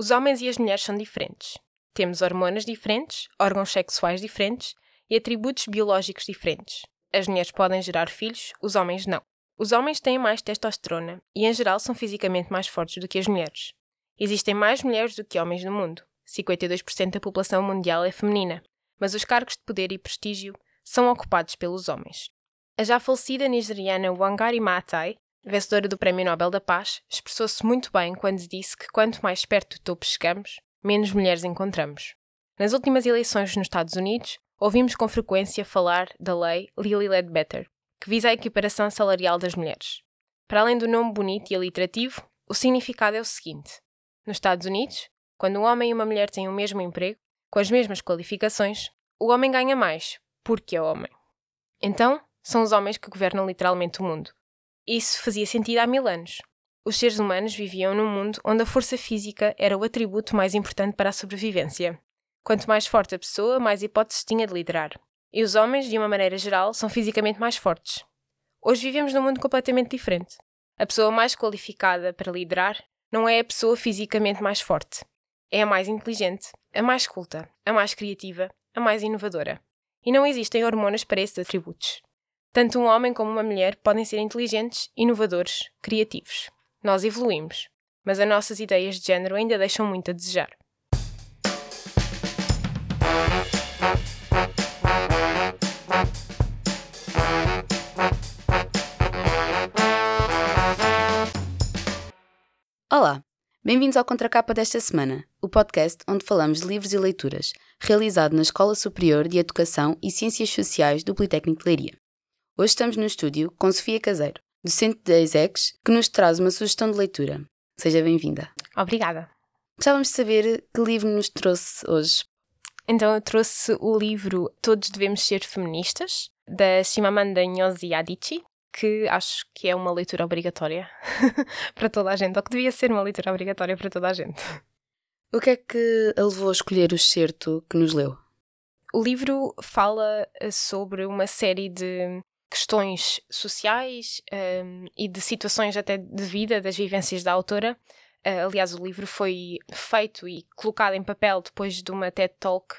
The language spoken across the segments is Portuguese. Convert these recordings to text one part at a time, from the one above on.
Os homens e as mulheres são diferentes. Temos hormonas diferentes, órgãos sexuais diferentes e atributos biológicos diferentes. As mulheres podem gerar filhos, os homens não. Os homens têm mais testosterona e, em geral, são fisicamente mais fortes do que as mulheres. Existem mais mulheres do que homens no mundo. 52% da população mundial é feminina, mas os cargos de poder e prestígio são ocupados pelos homens. A já falecida nigeriana Wangari Maathai, vencedora do Prémio Nobel da Paz, expressou-se muito bem quando disse que quanto mais perto do topo chegamos, menos mulheres encontramos. Nas últimas eleições nos Estados Unidos, ouvimos com frequência falar da lei Lilly Ledbetter, que visa a equiparação salarial das mulheres. Para além do nome bonito e alliterativo, o significado é o seguinte: nos Estados Unidos, quando um homem e uma mulher têm o mesmo emprego, com as mesmas qualificações, o homem ganha mais, porque é homem. Então, são os homens que governam literalmente o mundo. Isso fazia sentido há mil anos. Os seres humanos viviam num mundo onde a força física era o atributo mais importante para a sobrevivência. Quanto mais forte a pessoa, mais hipóteses tinha de liderar. E os homens, de uma maneira geral, são fisicamente mais fortes. Hoje vivemos num mundo completamente diferente. A pessoa mais qualificada para liderar não é a pessoa fisicamente mais forte, é a mais inteligente, a mais culta, a mais criativa, a mais inovadora. E não existem hormonas para esses atributos. Tanto um homem como uma mulher podem ser inteligentes, inovadores, criativos. Nós evoluímos, mas as nossas ideias de género ainda deixam muito a desejar. Olá, Bem-vindos ao Contracapa desta semana, o podcast onde falamos de livros e leituras, realizado na Escola Superior de Educação e Ciências Sociais do Politécnico de Leiria. Hoje estamos no estúdio com Sofia Caseiro, docente da ESEX, que nos traz uma sugestão de leitura. Seja bem-vinda. Obrigada. Gostávamos de saber que livro nos trouxe hoje. Então eu trouxe o livro Todos Devemos Ser Feministas, da Shimamanda Ngozi Adichie, que acho que é uma leitura obrigatória para toda a gente, ou que devia ser uma leitura obrigatória para toda a gente. O que é que a levou a escolher o excerto que nos leu? O livro fala sobre uma série de questões sociais um, e de situações até de vida das vivências da autora. Uh, aliás, o livro foi feito e colocado em papel depois de uma TED Talk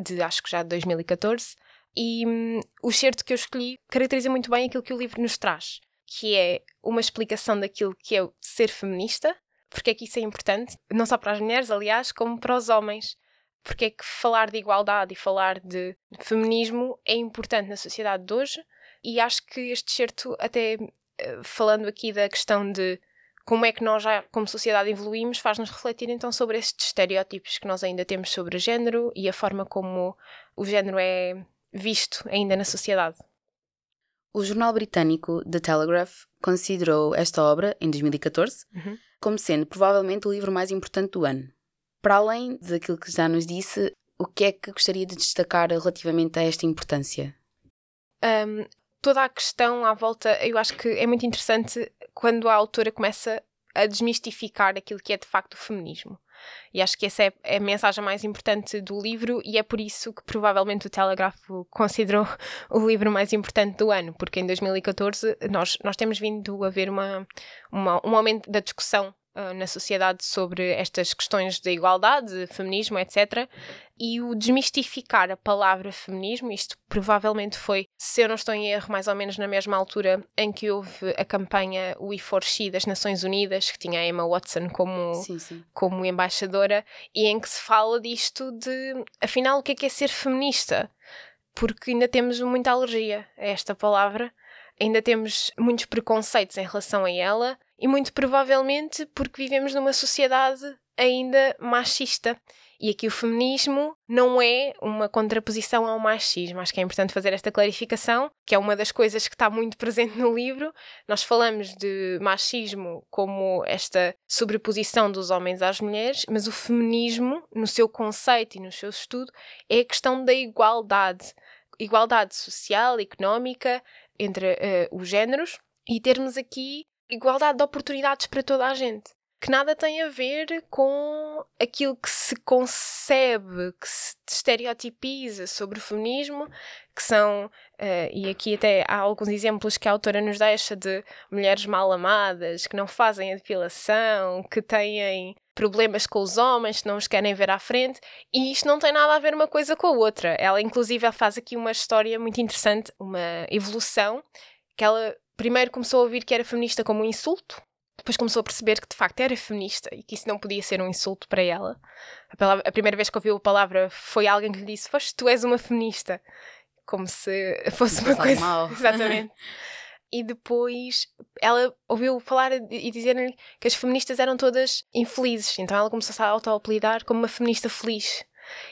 de acho que já de 2014 e hum, o certo que eu escolhi caracteriza muito bem aquilo que o livro nos traz, que é uma explicação daquilo que é ser feminista, porque é que isso é importante, não só para as mulheres, aliás, como para os homens. Porque é que falar de igualdade e falar de feminismo é importante na sociedade de hoje, e acho que este certo, até eh, falando aqui da questão de como é que nós já, como sociedade, evoluímos, faz-nos refletir então sobre estes estereótipos que nós ainda temos sobre o género e a forma como o género é visto ainda na sociedade. O jornal britânico The Telegraph considerou esta obra, em 2014, uhum. como sendo provavelmente o livro mais importante do ano. Para além daquilo que já nos disse, o que é que gostaria de destacar relativamente a esta importância? Um, toda a questão à volta, eu acho que é muito interessante quando a autora começa a desmistificar aquilo que é de facto o feminismo. E acho que essa é, é a mensagem mais importante do livro, e é por isso que provavelmente o Telegráfico considerou o livro mais importante do ano, porque em 2014 nós, nós temos vindo a ver uma, uma um aumento da discussão uh, na sociedade sobre estas questões de igualdade, feminismo, etc. E o desmistificar a palavra feminismo, isto provavelmente foi, se eu não estou em erro, mais ou menos na mesma altura em que houve a campanha We For She das Nações Unidas, que tinha a Emma Watson como, sim, sim. como embaixadora, e em que se fala disto de, afinal, o que é que é ser feminista? Porque ainda temos muita alergia a esta palavra, ainda temos muitos preconceitos em relação a ela e muito provavelmente porque vivemos numa sociedade ainda machista. E aqui o feminismo não é uma contraposição ao machismo. Acho que é importante fazer esta clarificação, que é uma das coisas que está muito presente no livro. Nós falamos de machismo como esta sobreposição dos homens às mulheres, mas o feminismo, no seu conceito e no seu estudo, é a questão da igualdade. Igualdade social, económica, entre uh, os géneros e termos aqui igualdade de oportunidades para toda a gente. Que nada tem a ver com aquilo que se concebe, que se estereotipiza sobre o feminismo, que são, uh, e aqui até há alguns exemplos que a autora nos deixa de mulheres mal amadas, que não fazem a depilação, que têm problemas com os homens, que não os querem ver à frente, e isto não tem nada a ver uma coisa com a outra. Ela, inclusive, faz aqui uma história muito interessante, uma evolução, que ela primeiro começou a ouvir que era feminista como um insulto, depois começou a perceber que de facto era feminista e que isso não podia ser um insulto para ela. A, palavra, a primeira vez que ouviu a palavra foi alguém que lhe disse: Foste tu és uma feminista. Como se fosse uma coisa. Mal. Exatamente. e depois ela ouviu falar e dizer-lhe que as feministas eram todas infelizes. Então ela começou a auto-apelidar como uma feminista feliz.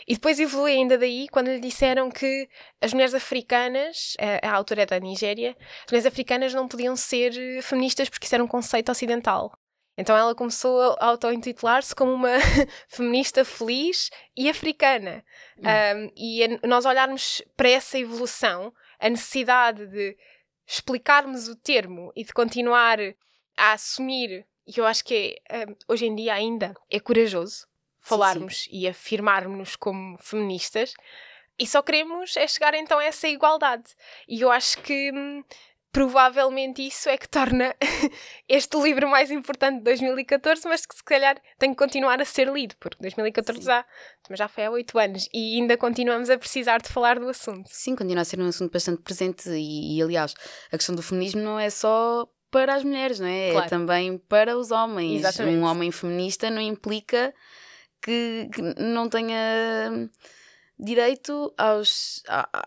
E depois evolui ainda daí quando lhe disseram que as mulheres africanas, a, a autora é da Nigéria, as mulheres africanas não podiam ser eh, feministas porque isso era um conceito ocidental. Então ela começou a auto-intitular-se como uma feminista feliz e africana. Hum. Um, e a, nós olharmos para essa evolução, a necessidade de explicarmos o termo e de continuar a assumir, e eu acho que é, um, hoje em dia ainda é corajoso, falarmos sim, sim. e afirmarmos-nos como feministas e só queremos é chegar então a essa igualdade. E eu acho que hum, provavelmente isso é que torna este livro mais importante de 2014, mas que se calhar tem que continuar a ser lido, porque 2014 já, mas já foi há oito anos e ainda continuamos a precisar de falar do assunto. Sim, continua a ser um assunto bastante presente e, e aliás, a questão do feminismo não é só para as mulheres, não é? é claro. É também para os homens. Exatamente. Um homem feminista não implica que, que não tenha direito aos,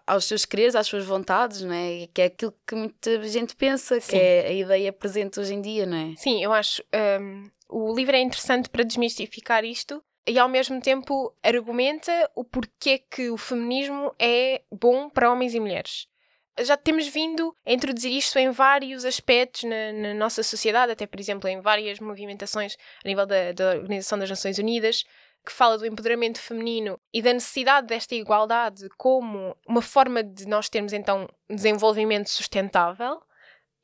aos seus quereres, às suas vontades, não é? Que é aquilo que muita gente pensa, Sim. que é a ideia presente hoje em dia, não é? Sim, eu acho. Um, o livro é interessante para desmistificar isto e ao mesmo tempo argumenta o porquê que o feminismo é bom para homens e mulheres. Já temos vindo a introduzir isto em vários aspectos na, na nossa sociedade, até por exemplo em várias movimentações a nível da, da Organização das Nações Unidas, que fala do empoderamento feminino e da necessidade desta igualdade como uma forma de nós termos então desenvolvimento sustentável.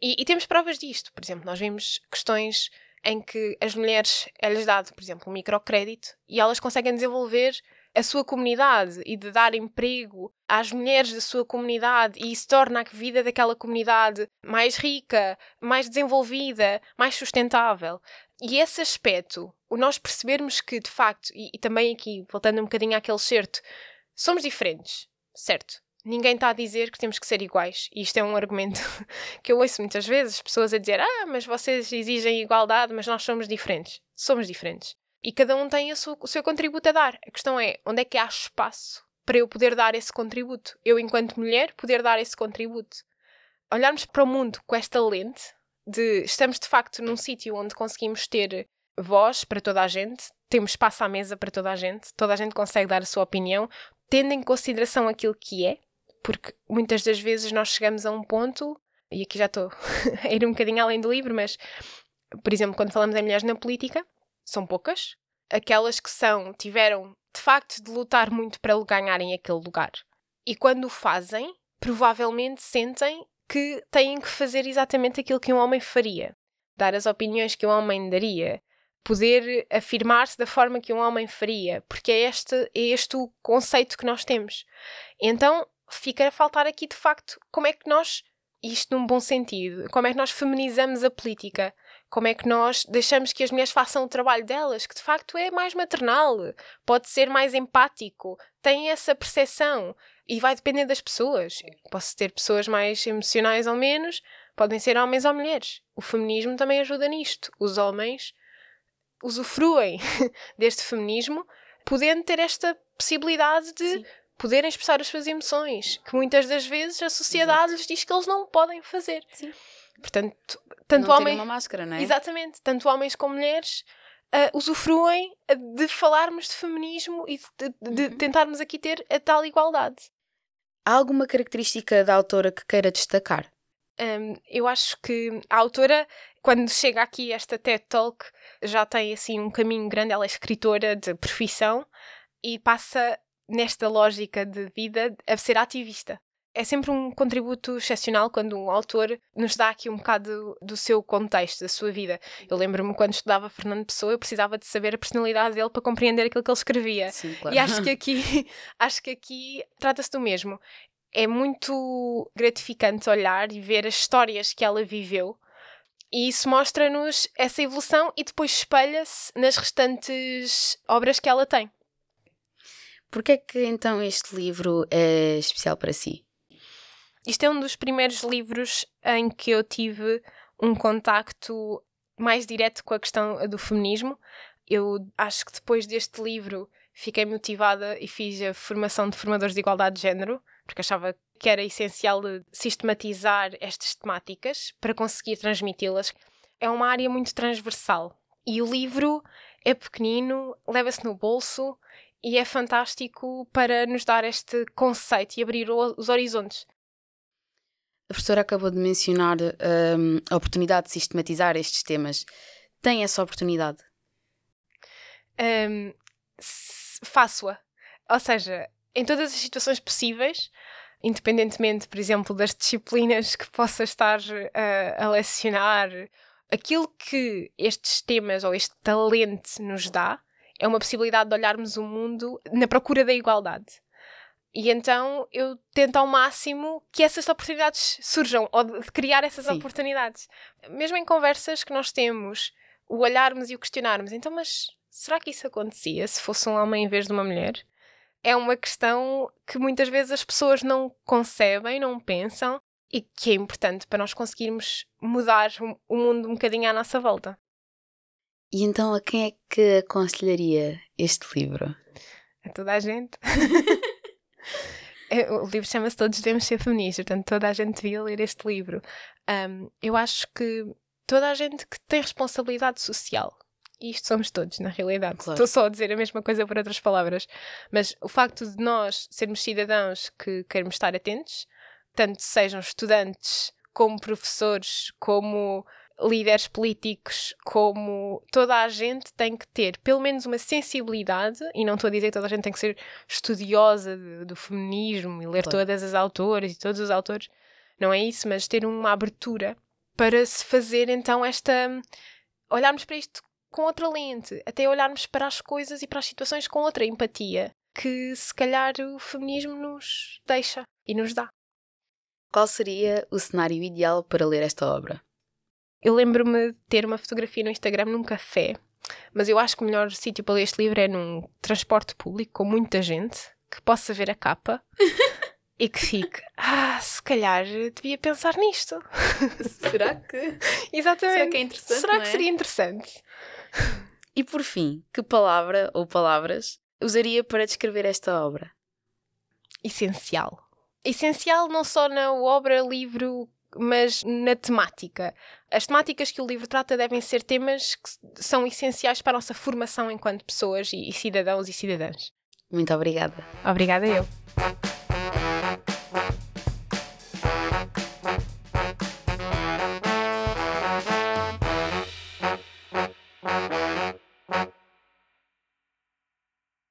E, e temos provas disto. Por exemplo, nós vimos questões em que as mulheres é-lhes dado, por exemplo, um microcrédito e elas conseguem desenvolver a sua comunidade e de dar emprego às mulheres da sua comunidade e isso torna a vida daquela comunidade mais rica, mais desenvolvida, mais sustentável. E esse aspecto, o nós percebermos que, de facto, e, e também aqui, voltando um bocadinho àquele certo, somos diferentes, certo? Ninguém está a dizer que temos que ser iguais. E isto é um argumento que eu ouço muitas vezes, pessoas a dizer: Ah, mas vocês exigem igualdade, mas nós somos diferentes. Somos diferentes. E cada um tem sua, o seu contributo a dar. A questão é onde é que há espaço para eu poder dar esse contributo? Eu, enquanto mulher, poder dar esse contributo. Olharmos para o mundo com esta lente de estamos de facto num sítio onde conseguimos ter voz para toda a gente, temos espaço à mesa para toda a gente, toda a gente consegue dar a sua opinião, tendo em consideração aquilo que é, porque muitas das vezes nós chegamos a um ponto, e aqui já estou a ir um bocadinho além do livro, mas, por exemplo, quando falamos em mulheres na política, são poucas. Aquelas que são, tiveram de facto de lutar muito para ganharem aquele lugar. E quando o fazem, provavelmente sentem que têm que fazer exatamente aquilo que um homem faria. Dar as opiniões que um homem daria. Poder afirmar-se da forma que um homem faria. Porque é este, é este o conceito que nós temos. Então fica a faltar aqui de facto como é que nós, isto num bom sentido, como é que nós feminizamos a política. Como é que nós deixamos que as mulheres façam o trabalho delas, que de facto é mais maternal, pode ser mais empático, tem essa percepção. E vai depender das pessoas. Posso ter pessoas mais emocionais ou menos, podem ser homens ou mulheres. O feminismo também ajuda nisto. Os homens usufruem deste feminismo, podendo ter esta possibilidade de Sim. poderem expressar as suas emoções, que muitas das vezes a sociedade Exato. lhes diz que eles não podem fazer. Sim. Portanto, tanto não homens. uma máscara, não é? Exatamente, tanto homens como mulheres uh, usufruem de falarmos de feminismo e de, de, de uhum. tentarmos aqui ter a tal igualdade. Há alguma característica da autora que queira destacar? Um, eu acho que a autora, quando chega aqui esta TED Talk, já tem assim um caminho grande. Ela é escritora de profissão e passa nesta lógica de vida a ser ativista é sempre um contributo excepcional quando um autor nos dá aqui um bocado do seu contexto, da sua vida. Eu lembro-me quando estudava Fernando Pessoa, eu precisava de saber a personalidade dele para compreender aquilo que ele escrevia. Sim, claro. E acho que aqui, acho que aqui trata-se do mesmo. é muito gratificante olhar e ver as histórias que ela viveu. E isso mostra-nos essa evolução e depois espelha-se nas restantes obras que ela tem. Porquê é que então este livro é especial para si? Isto é um dos primeiros livros em que eu tive um contacto mais direto com a questão do feminismo. Eu acho que depois deste livro fiquei motivada e fiz a formação de formadores de igualdade de género, porque achava que era essencial sistematizar estas temáticas para conseguir transmiti-las. É uma área muito transversal e o livro é pequenino, leva-se no bolso e é fantástico para nos dar este conceito e abrir os horizontes. A professora acabou de mencionar um, a oportunidade de sistematizar estes temas. Tem essa oportunidade? Um, faço-a. Ou seja, em todas as situações possíveis, independentemente, por exemplo, das disciplinas que possa estar uh, a lecionar, aquilo que estes temas ou este talento nos dá é uma possibilidade de olharmos o mundo na procura da igualdade. E então eu tento ao máximo que essas oportunidades surjam, ou de criar essas Sim. oportunidades. Mesmo em conversas que nós temos, o olharmos e o questionarmos, então, mas será que isso acontecia se fosse um homem em vez de uma mulher? É uma questão que muitas vezes as pessoas não concebem, não pensam e que é importante para nós conseguirmos mudar o mundo um bocadinho à nossa volta. E então a quem é que aconselharia este livro? A toda a gente. O livro chama-se Todos Devemos Ser Feministas, portanto toda a gente devia ler este livro. Um, eu acho que toda a gente que tem responsabilidade social e isto somos todos, na realidade. Claro. Estou só a dizer a mesma coisa por outras palavras. Mas o facto de nós sermos cidadãos que queremos estar atentos, tanto sejam estudantes, como professores, como líderes políticos, como toda a gente tem que ter pelo menos uma sensibilidade, e não estou a dizer que toda a gente tem que ser estudiosa de, do feminismo e ler claro. todas as autoras e todos os autores, não é isso, mas ter uma abertura para se fazer então esta. olharmos para isto com outra lente, até olharmos para as coisas e para as situações com outra empatia, que se calhar o feminismo nos deixa e nos dá. Qual seria o cenário ideal para ler esta obra? Eu lembro-me de ter uma fotografia no Instagram num café, mas eu acho que o melhor sítio para ler este livro é num transporte público com muita gente, que possa ver a capa e que fique, ah, se calhar devia pensar nisto. Será que? Exatamente. Será que é interessante? Será é? que seria interessante? E por fim, que palavra ou palavras usaria para descrever esta obra? Essencial. Essencial não só na obra, livro, mas na temática. As temáticas que o livro trata devem ser temas que são essenciais para a nossa formação enquanto pessoas e cidadãos e cidadãs. Muito obrigada. Obrigada eu.